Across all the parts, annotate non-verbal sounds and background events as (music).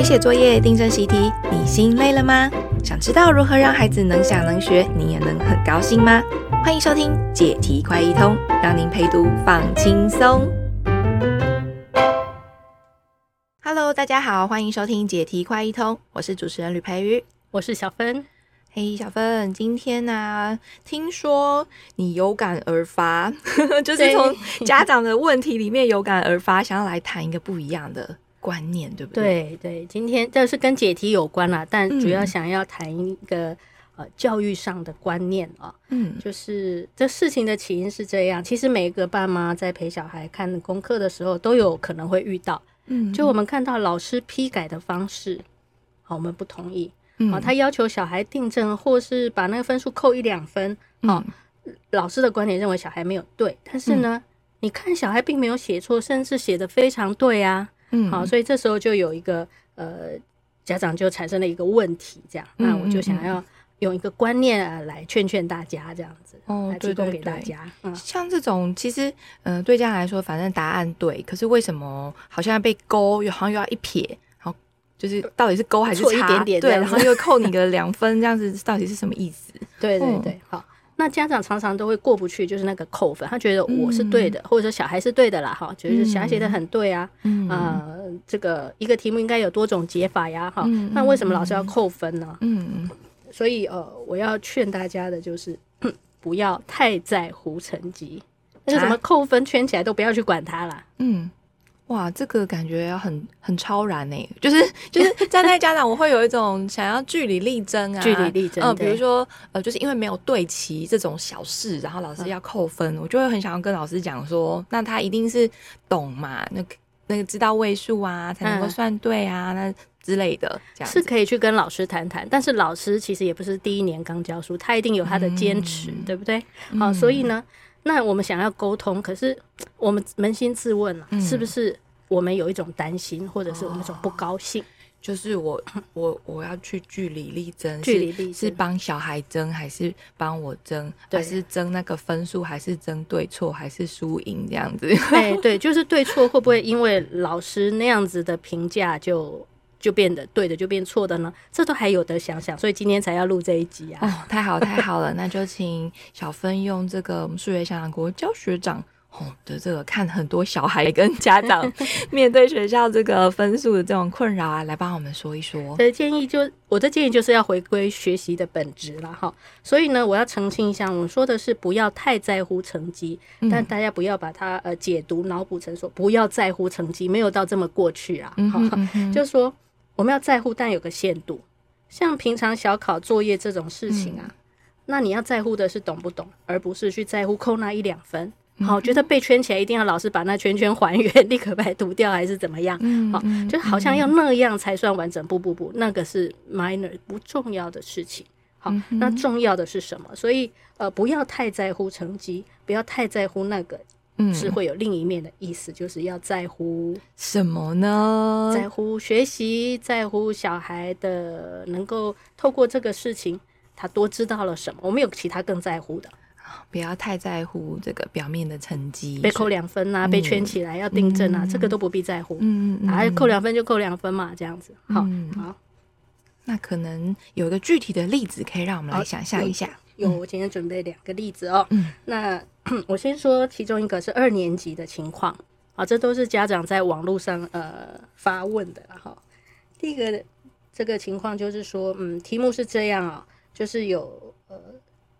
陪写作业、订正习题，你心累了吗？想知道如何让孩子能想能学，你也能很高兴吗？欢迎收听解题快一通，让您陪读放轻松。Hello，大家好，欢迎收听解题快一通，我是主持人吕培瑜，我是小芬。嘿，小芬，今天呢、啊，听说你有感而发，(laughs) 就是从家长的问题里面有感而发，想要来谈一个不一样的观念，对不对？对对，今天这是跟解题有关啦，但主要想要谈一个、嗯、呃教育上的观念啊，嗯，就是这事情的起因是这样，其实每一个爸妈在陪小孩看功课的时候，都有可能会遇到，嗯，就我们看到老师批改的方式，好，我们不同意。好，他要求小孩订正，或是把那个分数扣一两分。好，老师的观点认为小孩没有对，但是呢，你看小孩并没有写错，甚至写得非常对啊。嗯，好，所以这时候就有一个呃，家长就产生了一个问题，这样，那我就想要用一个观念来劝劝大家，这样子哦，来提供给大家。嗯，像这种其实，嗯，对家长来说，反正答案对，可是为什么好像要被勾，又好像又要一撇？就是到底是勾还是差？一点点对，然后又扣你个两分，这样子到底是什么意思？(laughs) 对对对，好。那家长常常都会过不去，就是那个扣分，他觉得我是对的，嗯、或者说小孩是对的啦，哈，就是小孩写的很对啊，嗯、呃，这个一个题目应该有多种解法呀，哈，嗯、那为什么老师要扣分呢？嗯，所以呃，我要劝大家的就是不要太在乎成绩，那个什么扣分圈起来都不要去管它啦。嗯。哇，这个感觉要很很超然呢，就是就是站 (laughs) 在家长，我会有一种想要据理力争啊，据理力争。嗯，比如说呃，就是因为没有对齐这种小事，然后老师要扣分，嗯、我就会很想要跟老师讲说，那他一定是懂嘛，那那个知道位数啊，才能够算对啊，嗯、那之类的，这样是可以去跟老师谈谈。但是老师其实也不是第一年刚教书，他一定有他的坚持，嗯、对不对？好，所以呢。那我们想要沟通，可是我们扪心自问了，嗯、是不是我们有一种担心，或者是我们一种不高兴？就是我 (laughs) 我我要去据理力争，据理力争是帮小孩争，还是帮我争？对还是争那个分数，还是争对错，还是输赢这样子？哎，(laughs) 对，就是对错会不会因为老师那样子的评价就？就变得对的，就变错的呢？这都还有的想想，所以今天才要录这一集啊！哦，太好太好了，那就请小芬用这个数学小讲国教学长哦的这个看很多小孩跟家长 (laughs) 面对学校这个分数的这种困扰啊，来帮我们说一说。的建议就我的建议就是要回归学习的本质了哈。所以呢，我要澄清一下，我说的是不要太在乎成绩，嗯、但大家不要把它呃解读脑补成说不要在乎成绩，没有到这么过去啊。嗯哼嗯哼就是说。我们要在乎，但有个限度。像平常小考作业这种事情啊，嗯、那你要在乎的是懂不懂，而不是去在乎扣那一两分。好、嗯，觉得被圈起来一定要老师把那圈圈还原，立可白涂掉，还是怎么样？好、嗯，就好像要那样才算完整。不不不，那个是 minor 不重要的事情。好，嗯、那重要的是什么？所以呃，不要太在乎成绩，不要太在乎那个。是会有另一面的意思，就是要在乎什么呢？在乎学习，在乎小孩的能够透过这个事情，他多知道了什么。我们有其他更在乎的，不要太在乎这个表面的成绩，被扣两分啊，被圈起来要订正啊，这个都不必在乎。嗯嗯，啊，扣两分就扣两分嘛，这样子。好，好，那可能有一个具体的例子可以让我们来想象一下。有，我今天准备两个例子哦。嗯，那。(clears throat) 我先说其中一个是二年级的情况，啊，这都是家长在网络上呃发问的哈。第一个这个情况就是说，嗯，题目是这样啊，就是有呃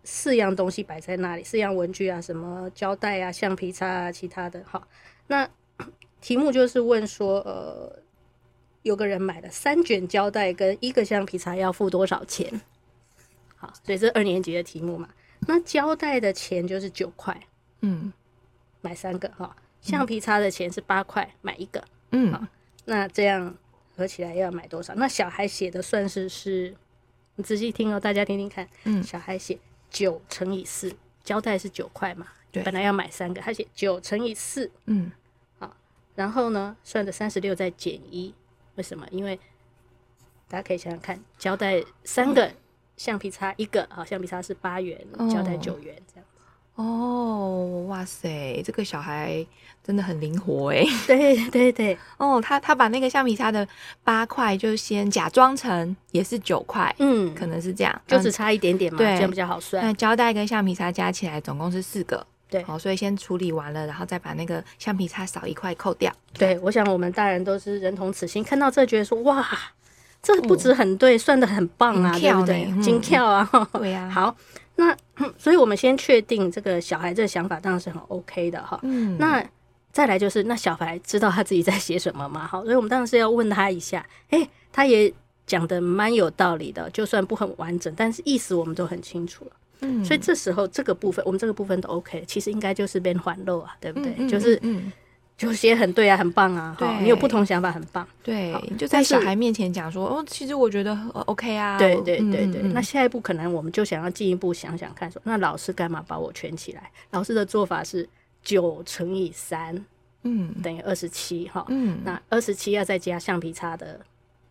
四样东西摆在那里，四样文具啊，什么胶带啊、橡皮擦啊，其他的哈。那 (coughs) 题目就是问说，呃，有个人买了三卷胶带跟一个橡皮擦，要付多少钱？好，所以这二年级的题目嘛。那胶带的钱就是九块，嗯，买三个哈。橡皮擦的钱是八块，买一个，嗯，好。那这样合起来要买多少？那小孩写的算式是，你仔细听哦，大家听听看。嗯，小孩写九乘以四，胶带是九块嘛？对，本来要买三个，他写九乘以四，嗯，好。然后呢，算的三十六再减一，为什么？因为大家可以想想看，胶带三个。橡皮擦一个好，橡皮擦是八元，胶带九元这样子。哦，哇塞，这个小孩真的很灵活 (laughs) 哎。对对对，哦，他他把那个橡皮擦的八块就先假装成也是九块，嗯，可能是这样，就只差一点点嘛，对，这样比较好算。那胶带跟橡皮擦加起来总共是四个，对，好，所以先处理完了，然后再把那个橡皮擦少一块扣掉。对，我想我们大人都是人同此心，看到这觉得说哇，这不止很对，算的很棒啊，对不对？精跳啊，对呀。好。那 (clears throat) 所以，我们先确定这个小孩这个想法当然是很 OK 的哈。嗯。那再来就是，那小孩知道他自己在写什么吗？好，所以我们当然是要问他一下。哎、欸，他也讲的蛮有道理的，就算不很完整，但是意思我们都很清楚了。嗯。所以这时候这个部分，我们这个部分都 OK，其实应该就是变环漏啊，对不对？嗯嗯嗯嗯就是嗯。就写很对啊，很棒啊！对，你有不同想法，很棒。对，就在小孩面前讲说，哦，其实我觉得 OK 啊。对对对对。那下一步可能我们就想要进一步想想看，说那老师干嘛把我圈起来？老师的做法是九乘以三，嗯，等于二十七哈。嗯，那二十七要再加橡皮擦的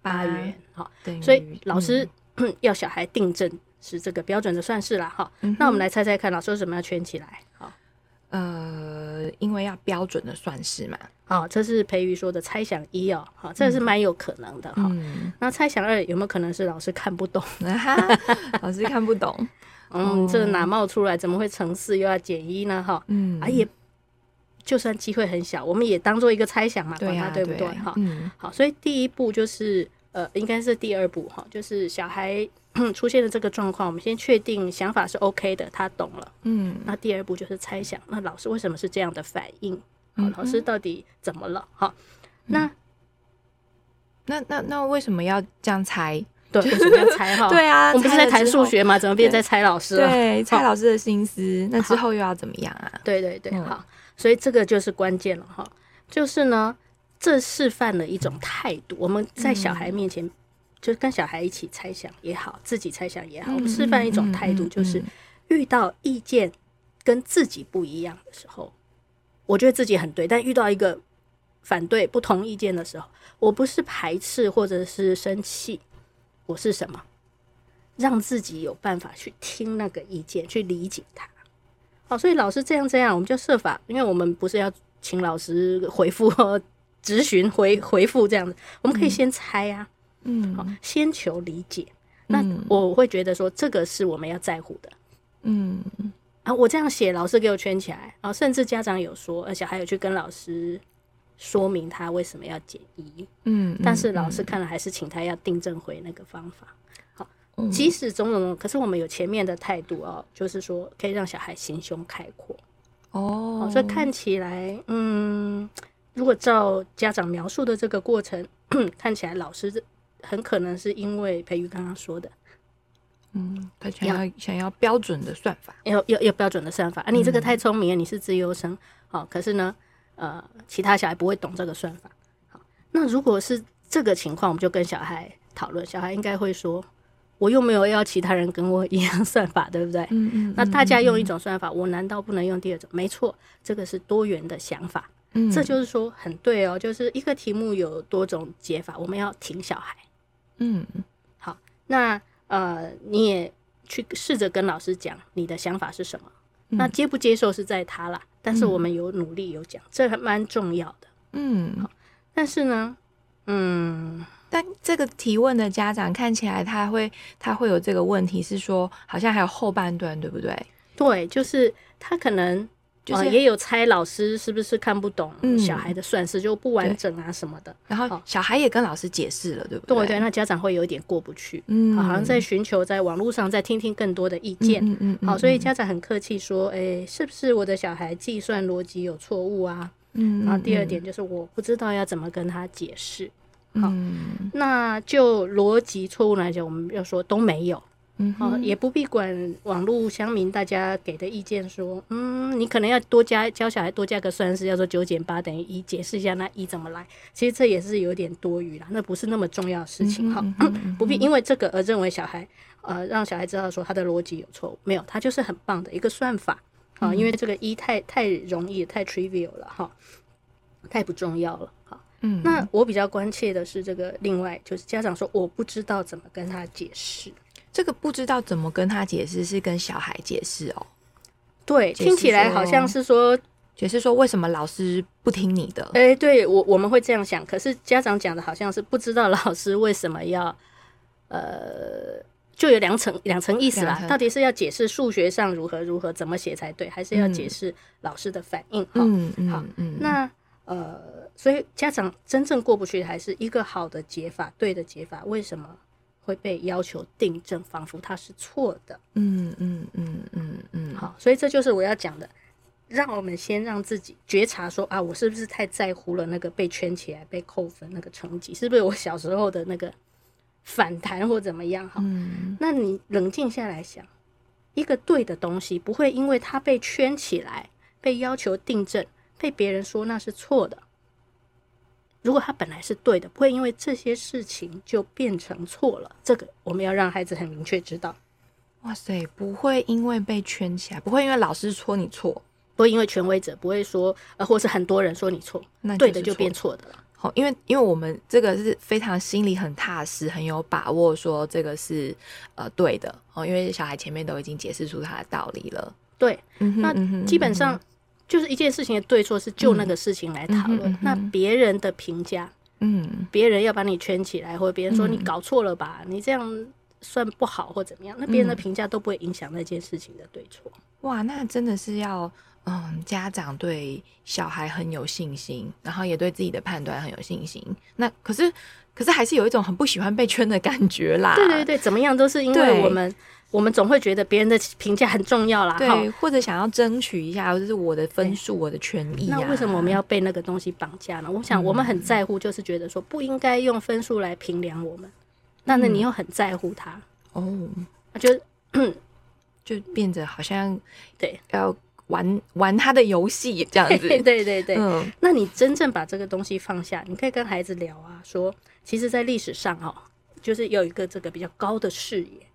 八元，哈，所以老师 (clears throat) 要小孩订正是这个标准的算式啦。哈。那我们来猜猜看，老师为什么要圈起来？好。呃，因为要标准的算式嘛。好、哦，这是培瑜说的猜想一哦，好，这是蛮有可能的哈。嗯、那猜想二有没有可能是老师看不懂？(laughs) 老师看不懂，(laughs) 嗯，这哪冒出来？怎么会乘四又要减一呢？哈，嗯，啊也，就算机会很小，我们也当做一个猜想嘛，对呀、啊，对不对？哈，嗯，好，所以第一步就是，呃，应该是第二步哈，就是小孩。(clears throat) 出现了这个状况，我们先确定想法是 OK 的，他懂了。嗯，那第二步就是猜想，那老师为什么是这样的反应？嗯，老师到底怎么了？哈，那那那那为什么要这样猜？对，为什么要猜？哈，(laughs) 对啊，我们不是在谈数学吗？怎么变在猜老师了？对，猜老师的心思。那之后又要怎么样啊？对对对，好，所以这个就是关键了哈。就是呢，这示范了一种态度，我们在小孩面前。就跟小孩一起猜想也好，自己猜想也好，我们示范一种态度，就是遇到意见跟自己不一样的时候，我觉得自己很对，但遇到一个反对、不同意见的时候，我不是排斥或者是生气，我是什么？让自己有办法去听那个意见，去理解它。好，所以老师这样这样，我们就设法，因为我们不是要请老师回复、(laughs) 咨询、回回复这样子，我们可以先猜啊。嗯，好，先求理解。那我会觉得说，这个是我们要在乎的。嗯啊，我这样写，老师给我圈起来，然后甚至家长有说，而且还有去跟老师说明他为什么要减一。嗯，但是老师看了还是请他要订正回那个方法。好，即使种种，可是我们有前面的态度哦，就是说可以让小孩心胸开阔。哦，所以看起来，嗯，如果照家长描述的这个过程，(clears throat) 看起来老师。很可能是因为培育刚刚说的，嗯，他想要想要标准的算法，要要要标准的算法啊！你这个太聪明了，你是资优生，好，可是呢，呃，其他小孩不会懂这个算法。好，那如果是这个情况，我们就跟小孩讨论，小孩应该会说，我又没有要其他人跟我一样算法，对不对？嗯嗯。那大家用一种算法，我难道不能用第二种？没错，这个是多元的想法。嗯，这就是说很对哦，就是一个题目有多种解法，我们要挺小孩。嗯，好，那呃，你也去试着跟老师讲你的想法是什么，嗯、那接不接受是在他啦，但是我们有努力有讲，嗯、这还蛮重要的。嗯，好，但是呢，嗯，但这个提问的家长看起来他会他会有这个问题，是说好像还有后半段，对不对？对，就是他可能。就是也有猜老师是不是看不懂小孩的算式，就不完整啊什么的。然后小孩也跟老师解释了，对不对？对对，那家长会有一点过不去，嗯，好像在寻求在网络上再听听更多的意见，嗯嗯，好，所以家长很客气说，哎，是不是我的小孩计算逻辑有错误啊？嗯，然后第二点就是我不知道要怎么跟他解释，好，那就逻辑错误来讲，我们要说都没有。嗯，好，也不必管网络乡民大家给的意见，说，嗯，你可能要多加教小孩多加个算式，要说九减八等于一，解释一下那一怎么来。其实这也是有点多余啦，那不是那么重要的事情。好，不必因为这个而认为小孩，呃，让小孩知道说他的逻辑有错误，没有，他就是很棒的一个算法。啊，因为这个一太太容易，太 trivial 了，哈，太不重要了。好，嗯，那我比较关切的是这个，另外就是家长说我不知道怎么跟他解释。这个不知道怎么跟他解释，是跟小孩解释哦。对，听起来好像是说，解释说为什么老师不听你的？哎、欸，对我我们会这样想，可是家长讲的好像是不知道老师为什么要，呃，就有两层两层意思啦。到底是要解释数学上如何如何怎么写才对，还是要解释老师的反应？嗯嗯，好，嗯，那呃，所以家长真正过不去，还是一个好的解法，对的解法，为什么？会被要求订正，仿佛它是错的。嗯嗯嗯嗯嗯。好，所以这就是我要讲的，让我们先让自己觉察说啊，我是不是太在乎了那个被圈起来、被扣分那个成绩？是不是我小时候的那个反弹或怎么样？哈，嗯。那你冷静下来想，一个对的东西不会因为它被圈起来、被要求订正、被别人说那是错的。如果他本来是对的，不会因为这些事情就变成错了。这个我们要让孩子很明确知道。哇塞，不会因为被圈起来，不会因为老师说你错，不会因为权威者不会说，呃，或是很多人说你错，那对的就变错的了。好，因为因为我们这个是非常心里很踏实、很有把握，说这个是呃对的哦。因为小孩前面都已经解释出他的道理了。对，那基本上。就是一件事情的对错是就那个事情来讨论，那别人的评价，嗯，别人要把你圈起来，或者别人说你搞错了吧，嗯、你这样算不好或怎么样，那别人的评价都不会影响那件事情的对错。哇，那真的是要嗯，家长对小孩很有信心，然后也对自己的判断很有信心。那可是可是还是有一种很不喜欢被圈的感觉啦。对对对，怎么样都是因为我们。我们总会觉得别人的评价很重要啦，对，或者想要争取一下，就是我的分数、我的权益啊。那为什么我们要被那个东西绑架呢？我想我们很在乎，就是觉得说不应该用分数来评量我们。那那你又很在乎他哦，就 (coughs) 就变得好像对要玩玩他的游戏这样子。(laughs) 对对对对，嗯。那你真正把这个东西放下，你可以跟孩子聊啊，说其实，在历史上哦，就是有一个这个比较高的视野。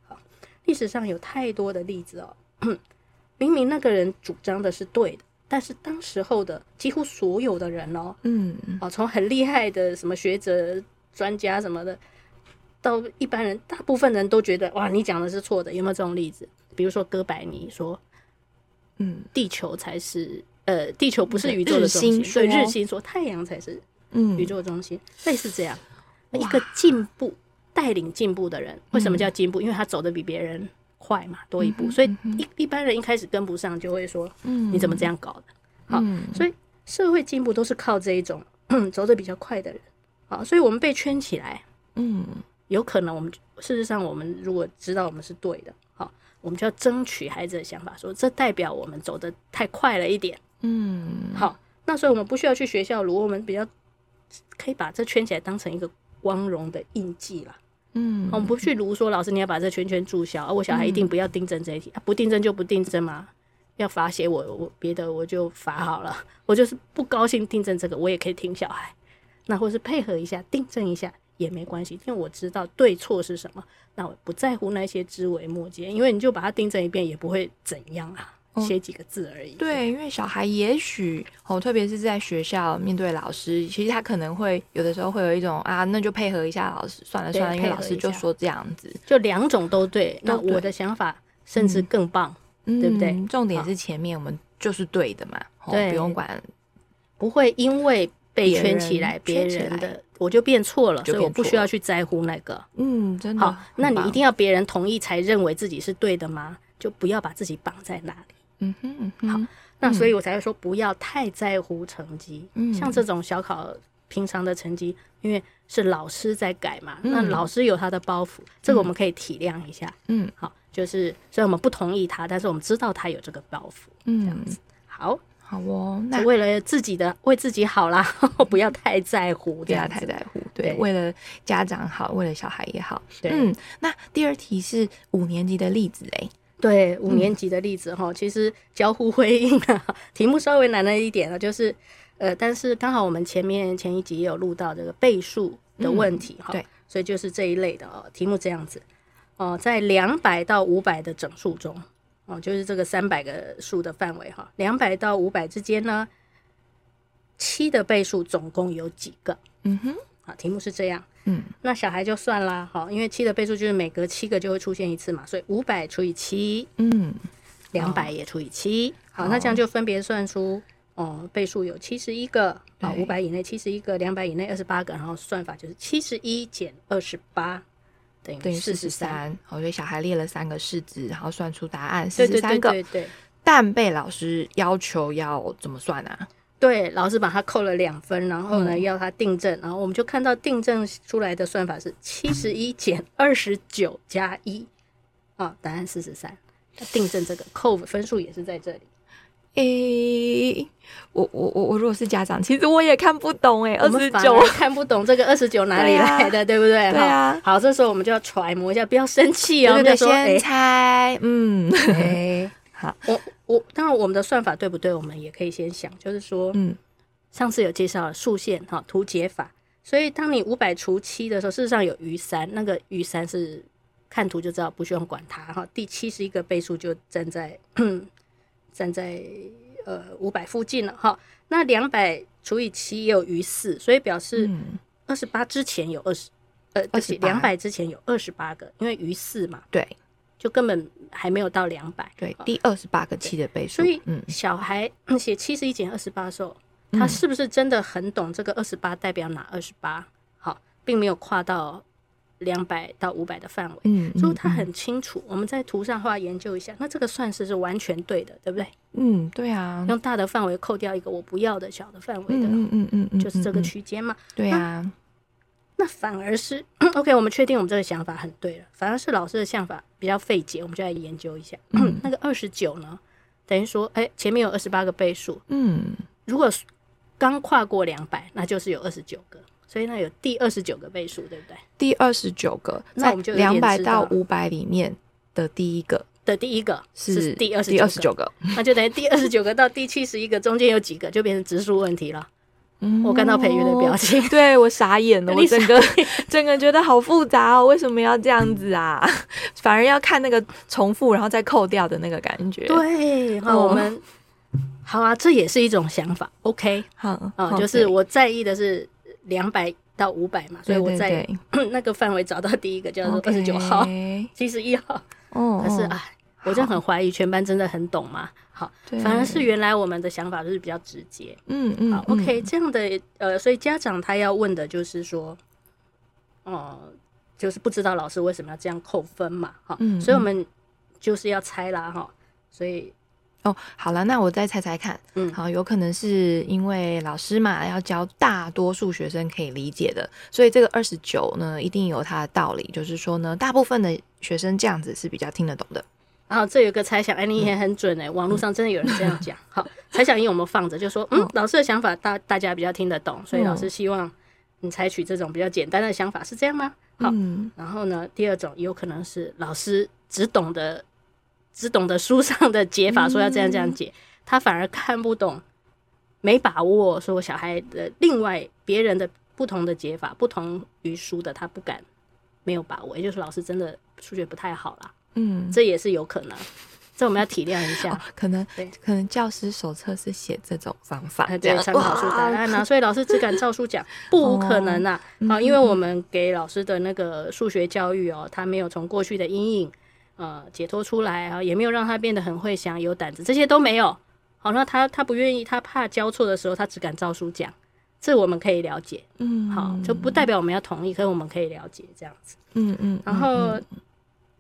历史上有太多的例子哦，(clears throat) 明明那个人主张的是对的，但是当时候的几乎所有的人哦，嗯，哦，从很厉害的什么学者、专家什么的，到一般人，大部分人都觉得哇，你讲的是错的。有没有这种例子？比如说哥白尼说，嗯，地球才是，呃，地球不是宇宙的中心，对，日心说太阳才是，嗯，宇宙中心，类似这样，一个进步。带领进步的人，为什么叫进步？嗯、因为他走的比别人快嘛，多一步。嗯、所以一一般人一开始跟不上，就会说：“嗯，你怎么这样搞的？”好，嗯、所以社会进步都是靠这一种 (clears throat) 走的比较快的人。好，所以我们被圈起来，嗯，有可能我们事实上，我们如果知道我们是对的，好，我们就要争取孩子的想法，说这代表我们走的太快了一点。嗯，好，那所以我们不需要去学校，如果我们比较可以把这圈起来当成一个光荣的印记了。嗯，我们不去如说，老师你要把这圈圈注销，而我小孩一定不要订正这一题，不订正就不订正嘛。要罚写我，我别的我就罚好了。我就是不高兴订正这个，我也可以听小孩，那或是配合一下订正一下也没关系，因为我知道对错是什么，那我不在乎那些枝微末节，因为你就把它订正一遍也不会怎样啊。写几个字而已。哦、对，因为小孩也许哦，特别是在学校面对老师，其实他可能会有的时候会有一种啊，那就配合一下老师，算了算了，因为老师就说这样子，就两种都对。那我的想法甚至更棒，嗯、对不对？重点是前面我们就是对的嘛，对，不用管，不会因为被圈起来别人的我就变错了，所以我不需要去在乎那个。嗯，真的好。那你一定要别人同意才认为自己是对的吗？就不要把自己绑在那里。嗯哼，嗯哼，好，那所以我才会说不要太在乎成绩。嗯，像这种小考平常的成绩，因为是老师在改嘛，嗯、那老师有他的包袱，这个我们可以体谅一下。嗯，好，就是虽然我们不同意他，但是我们知道他有这个包袱。嗯，这样子，好，好哦。那为了自己的，为自己好啦，(laughs) 不要太在乎，不要太在乎。对，对为了家长好，为了小孩也好。对，嗯，那第二题是五年级的例子嘞。对五年级的例子哈，嗯、其实交互辉映啊，题目稍微难了一点啊，就是呃，但是刚好我们前面前一集也有录到这个倍数的问题哈，嗯、对，所以就是这一类的哦，题目这样子哦，在两百到五百的整数中哦，就是这个三百个数的范围哈，两百到五百之间呢，七的倍数总共有几个？嗯哼，好，题目是这样。嗯，那小孩就算啦，好，因为七的倍数就是每隔七个就会出现一次嘛，所以五百除以七，嗯，两百也除以七，好，那这样就分别算出，哦，倍数有七十一个，啊，五百以内七十一个，两百以内二十八个，然后算法就是七十一减二十八等于四十三。好，所以小孩列了三个式子，然后算出答案四十三个。对对对对。但被老师要求要怎么算啊？对，老师把他扣了两分，然后呢，嗯、要他订正，然后我们就看到订正出来的算法是七十一减二十九加一，啊，答案四十三。他订正这个扣分数也是在这里。诶、欸，我我我我如果是家长，其实我也看不懂诶、欸，二十九看不懂这个二十九哪里来的，对，不对？对啊。好，这时候我们就要揣摩一下，不要生气哦，对对对，先猜，欸、嗯，(laughs) 欸、好，我。我当然，我们的算法对不对？我们也可以先想，就是说，嗯，上次有介绍了数线哈图解法，所以当你五百除七的时候，事实上有余三，那个余三是看图就知道，不需要管它哈。第七十一个倍数就站在 (clears throat) 站在呃五百附近了哈。那两百除以七也有余四，所以表示二十八之前有二十呃，而且两百之前有二十八个，因为余四嘛，对。就根本还没有到两百，对，第二十八个七的倍数。所以，小孩写七十一减二十八的时候，他是不是真的很懂这个二十八代表哪二十八？好，并没有跨到两百到五百的范围。嗯，所以他很清楚。我们在图上画研究一下，那这个算式是完全对的，对不对？嗯，对啊。用大的范围扣掉一个我不要的小的范围的，嗯嗯嗯嗯，就是这个区间嘛。对啊。那反而是 OK，我们确定我们这个想法很对了。反而是老师的想法比较费解，我们就来研究一下。嗯、(clears throat) 那个二十九呢，等于说，哎、欸，前面有二十八个倍数。嗯，如果刚跨过两百，那就是有二十九个，所以那有第二十九个倍数，对不对？第二十九个，那我们就两百到五百里面的第一个的第一个是第二十九个，那就等于第二十九个到第七十一个中间有几个，就变成质数问题了。我看到培育的表情，对我傻眼了，我整个 (laughs) 整个觉得好复杂哦，为什么要这样子啊？(laughs) 反而要看那个重复然后再扣掉的那个感觉。对，好，我们好啊，这也是一种想法。OK，好啊，就是我在意的是两百到五百嘛，所以我在 (clears throat) 那个范围找到第一个叫做二十九号、七十一号。哦，可是啊，我就很怀疑全班真的很懂吗？好，反而是原来我们的想法就是比较直接。嗯嗯，好，OK，这样的呃，所以家长他要问的就是说，哦、呃，就是不知道老师为什么要这样扣分嘛？好，嗯，所以我们就是要猜啦，哈，所以哦，好了，那我再猜猜看，嗯，好，有可能是因为老师嘛要教大多数学生可以理解的，所以这个二十九呢一定有它的道理，就是说呢，大部分的学生这样子是比较听得懂的。然后这有个猜想，哎，你也很准哎，网络上真的有人这样讲。(laughs) 好，猜想因为我们放着，就说，嗯，老师的想法大大家比较听得懂，所以老师希望你采取这种比较简单的想法，是这样吗？好，然后呢，第二种有可能是老师只懂得只懂得书上的解法，说要这样这样解，他反而看不懂，没把握，说小孩的另外别人的不同的解法，不同于书的，他不敢没有把握，也就是老师真的数学不太好啦。嗯，这也是有可能，这我们要体谅一下。哦、可能对，可能教师手册是写这种方法，对，参考书答案啊，所以老师只敢照书讲，(laughs) 不可能啊。好、哦，因为我们给老师的那个数学教育哦，他没有从过去的阴影呃解脱出来啊，也没有让他变得很会想、有胆子，这些都没有。好，那他他不愿意，他怕教错的时候，他只敢照书讲，这我们可以了解。嗯，好，就不代表我们要同意，可是我们可以了解这样子。嗯嗯，然后。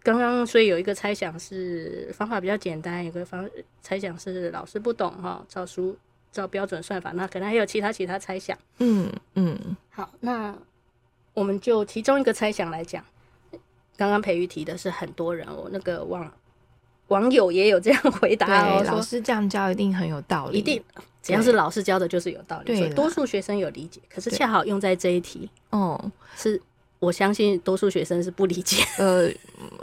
刚刚所以有一个猜想是方法比较简单，有个方猜想是老师不懂哈，照书照标准算法，那可能还有其他其他猜想。嗯嗯，好，那我们就其中一个猜想来讲，刚刚培育提的是很多人，哦那个网网友也有这样回答哦，老师这样教一定很有道理，一定只要是老师教的就是有道理，对，多数学生有理解，可是恰好用在这一题，哦，是。我相信多数学生是不理解。(laughs) 呃，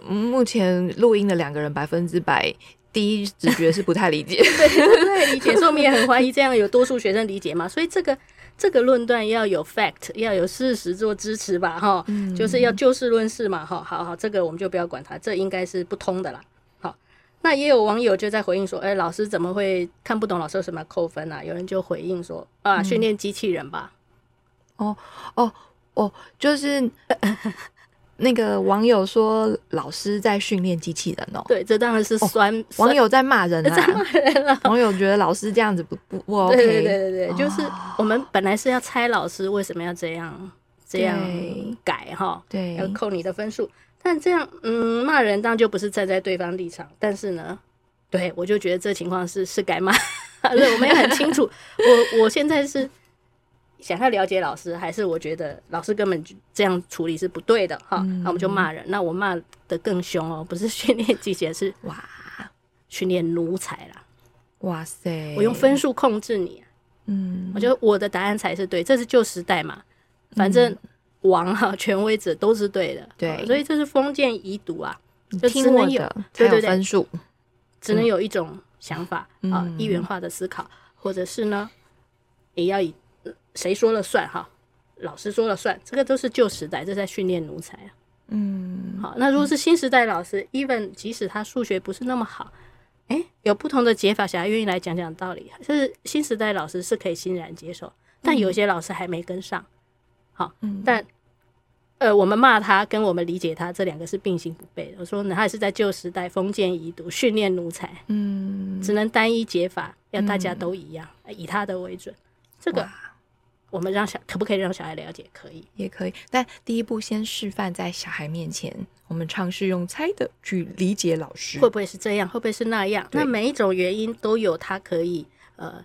目前录音的两个人百分之百第一直觉是不太理解，(laughs) 对，不太理解。所以我们也很怀疑这样有多数学生理解嘛？所以这个这个论断要有 fact，要有事实做支持吧，哈，嗯、就是要就事论事嘛，哈，好好，这个我们就不要管它，这应该是不通的啦。好，那也有网友就在回应说，哎、欸，老师怎么会看不懂？老师为什么要扣分啊？有人就回应说，啊，训练机器人吧。哦哦。哦，就是那个网友说老师在训练机器人哦，对，这当然是酸。哦、网友在骂人啊，在骂人了。网友觉得老师这样子不不不 OK。对对对对，哦、就是我们本来是要猜老师为什么要这样这样改哈，对，要扣你的分数。但这样，嗯，骂人当然就不是站在对方立场。但是呢，对我就觉得这情况是是该骂。(laughs) 对，我们也很清楚。我我现在是。想要了解老师，还是我觉得老师根本就这样处理是不对的哈？那我们就骂人。那我骂的更凶哦，不是训练机器人，是哇，训练奴才啦！哇塞，我用分数控制你，嗯，我觉得我的答案才是对，这是旧时代嘛，反正王哈权威者都是对的，对，所以这是封建遗毒啊，就只能有对对对分数，只能有一种想法啊，一元化的思考，或者是呢，也要以。谁说了算？哈，老师说了算，这个都是旧时代，这在训练奴才啊。嗯，好，那如果是新时代老师，even 即使他数学不是那么好，哎，有不同的解法，想要愿意来讲讲道理，就是新时代老师是可以欣然接受。但有些老师还没跟上，好，但呃，我们骂他跟我们理解他这两个是并行不悖的。我说，那他也是在旧时代封建遗毒训练奴才，嗯，只能单一解法，要大家都一样，以他的为准，这个。我们让小可不可以让小孩了解？可以，也可以。但第一步先示范在小孩面前，我们尝试用猜的去理解老师，会不会是这样？会不会是那样？那每一种原因都有他可以呃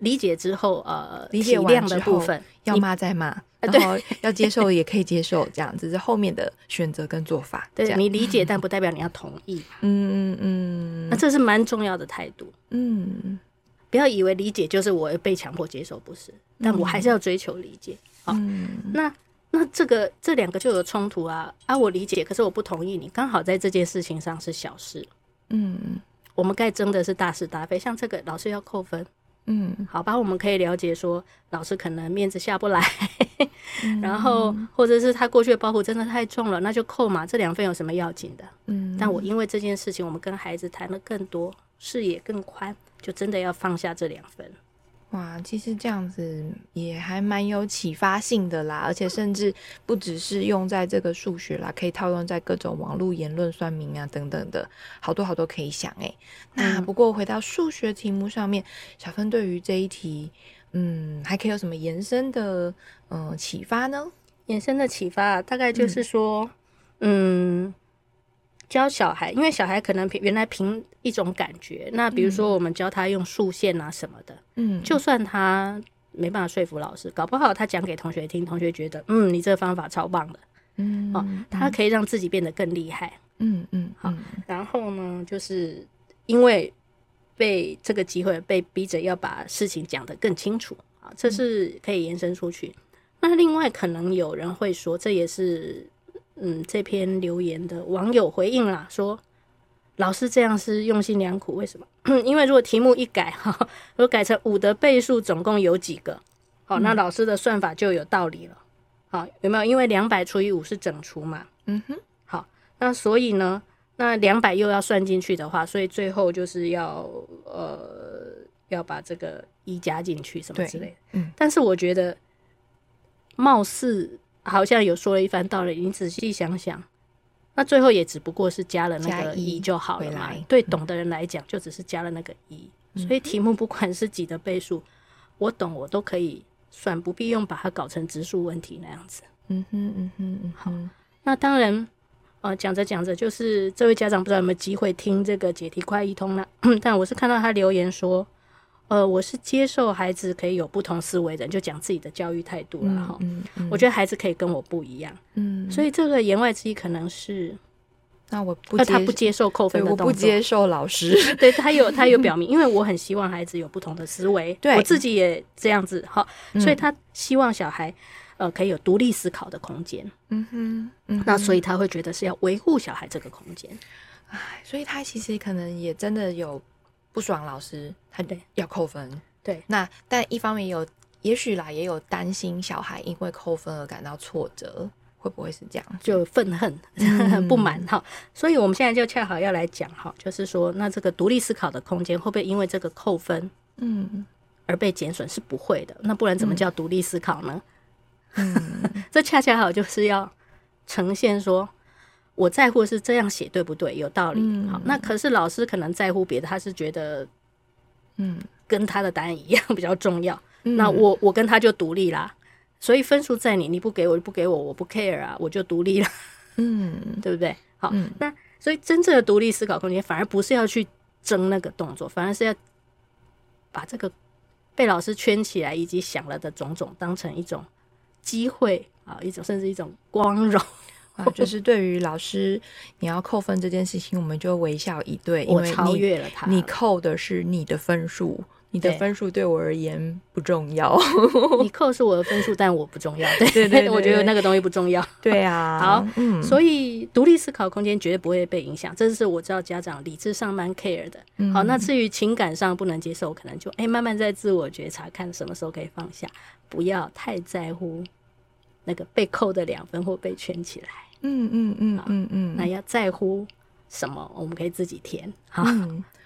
理解之后呃理解完的部分，要骂再骂，(laughs) 你然后要接受也可以接受，这样子是后面的选择跟做法。(laughs) 对，你理解，但不代表你要同意。(laughs) 嗯嗯嗯，那这是蛮重要的态度。嗯。不要以为理解就是我被强迫接受，不是，但我还是要追求理解。好，那那这个这两个就有冲突啊啊！我理解，可是我不同意你，刚好在这件事情上是小事。嗯，我们该争的是大是大非，像这个老师要扣分。嗯，好吧，我们可以了解说老师可能面子下不来，(laughs) 然后或者是他过去的包袱真的太重了，那就扣嘛。这两分有什么要紧的？嗯，但我因为这件事情，我们跟孩子谈了更多，视野更宽。就真的要放下这两分，哇！其实这样子也还蛮有启发性的啦，而且甚至不只是用在这个数学啦，可以套用在各种网络言论、算命啊等等的，好多好多可以想诶。那不过回到数学题目上面，小芬对于这一题，嗯，还可以有什么延伸的嗯启发呢？延伸的启发大概就是说，嗯。嗯教小孩，因为小孩可能原来凭一种感觉，那比如说我们教他用竖线啊什么的，嗯，就算他没办法说服老师，搞不好他讲给同学听，同学觉得，嗯，你这个方法超棒的，嗯，哦，他可以让自己变得更厉害，嗯嗯，好，然后呢，就是因为被这个机会被逼着要把事情讲得更清楚啊，这是可以延伸出去。那另外可能有人会说，这也是。嗯，这篇留言的网友回应啦，说老师这样是用心良苦，为什么？(coughs) 因为如果题目一改哈，如果改成五的倍数总共有几个？好，那老师的算法就有道理了。好，有没有？因为两百除以五是整除嘛。嗯哼。好，那所以呢，那两百又要算进去的话，所以最后就是要呃要把这个一加进去什么之类的。嗯。但是我觉得，貌似。好像有说了一番道理，你仔细想想，那最后也只不过是加了那个一就好了嘛。对懂的人来讲，就只是加了那个一，嗯、所以题目不管是几的倍数，我懂我都可以算，不必用把它搞成质数问题那样子。嗯哼嗯哼嗯好。那当然，呃，讲着讲着，就是这位家长不知道有没有机会听这个解题快一通了，(coughs) 但我是看到他留言说。呃，我是接受孩子可以有不同思维的人，就讲自己的教育态度了哈。嗯嗯，我觉得孩子可以跟我不一样。嗯，所以这个言外之意可能是，那我不，他不接受扣分的动作，我不接受老师。(laughs) 对，他有他有表明，因为我很希望孩子有不同的思维，(laughs) 对我自己也这样子哈。所以他希望小孩呃可以有独立思考的空间。嗯哼，嗯，那所以他会觉得是要维护小孩这个空间。唉，所以他其实可能也真的有。不爽老师，他得要扣分。对，那但一方面有，也许啦，也有担心小孩因为扣分而感到挫折，会不会是这样？就愤恨、嗯、(laughs) 不满哈。所以我们现在就恰好要来讲哈，就是说，那这个独立思考的空间会不会因为这个扣分，嗯，而被减损？是不会的。那不然怎么叫独立思考呢？嗯，(laughs) 这恰恰好就是要呈现说我在乎是这样写对不对？有道理。嗯、好，那可是老师可能在乎别的，他是觉得嗯，跟他的答案一样比较重要。嗯、那我我跟他就独立啦，所以分数在你，你不给我就不给我，我不 care 啊，我就独立了。嗯，(laughs) 对不对？好，嗯、那所以真正的独立思考空间，反而不是要去争那个动作，反而是要把这个被老师圈起来以及想了的种种，当成一种机会啊，一种甚至一种光荣啊，就是对于老师你要扣分这件事情，我们就微笑以对，我超越了他，你扣的是你的分数。你的分数对我而言不重要，(laughs) 你扣是我的分数，但我不重要。对对对，(laughs) 我觉得那个东西不重要。对啊，(laughs) 好，嗯，所以独立思考空间绝对不会被影响，这是我知道家长理智上蛮 care 的。好，那至于情感上不能接受，可能就哎慢慢在自我觉察，看什么时候可以放下，不要太在乎那个被扣的两分或被圈起来。嗯嗯嗯嗯嗯，那要在乎什么，我们可以自己填。(laughs) 好。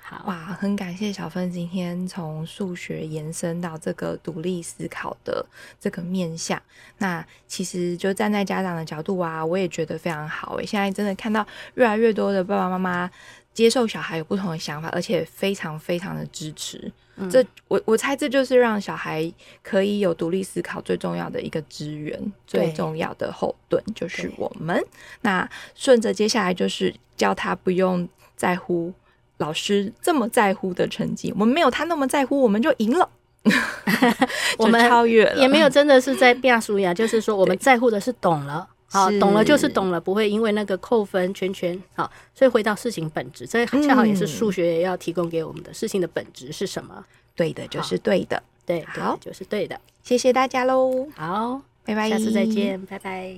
好哇，很感谢小芬今天从数学延伸到这个独立思考的这个面向。那其实就站在家长的角度啊，我也觉得非常好诶。现在真的看到越来越多的爸爸妈妈接受小孩有不同的想法，而且非常非常的支持。嗯、这我我猜这就是让小孩可以有独立思考最重要的一个资源，最重要的后盾就是我们。那顺着接下来就是教他不用在乎。老师这么在乎的成绩，我们没有他那么在乎，我们就赢了。(laughs) 我们超越了，也没有 (laughs) 真的是在变数呀。就是说，我们在乎的是懂了，好，懂了就是懂了，不会因为那个扣分圈圈。好，所以回到事情本质，这恰好也是数学也要提供给我们的事情的本质是什么？对的，就是对的，对，好，就是对的。谢谢大家喽，好，拜拜，下次再见，拜拜。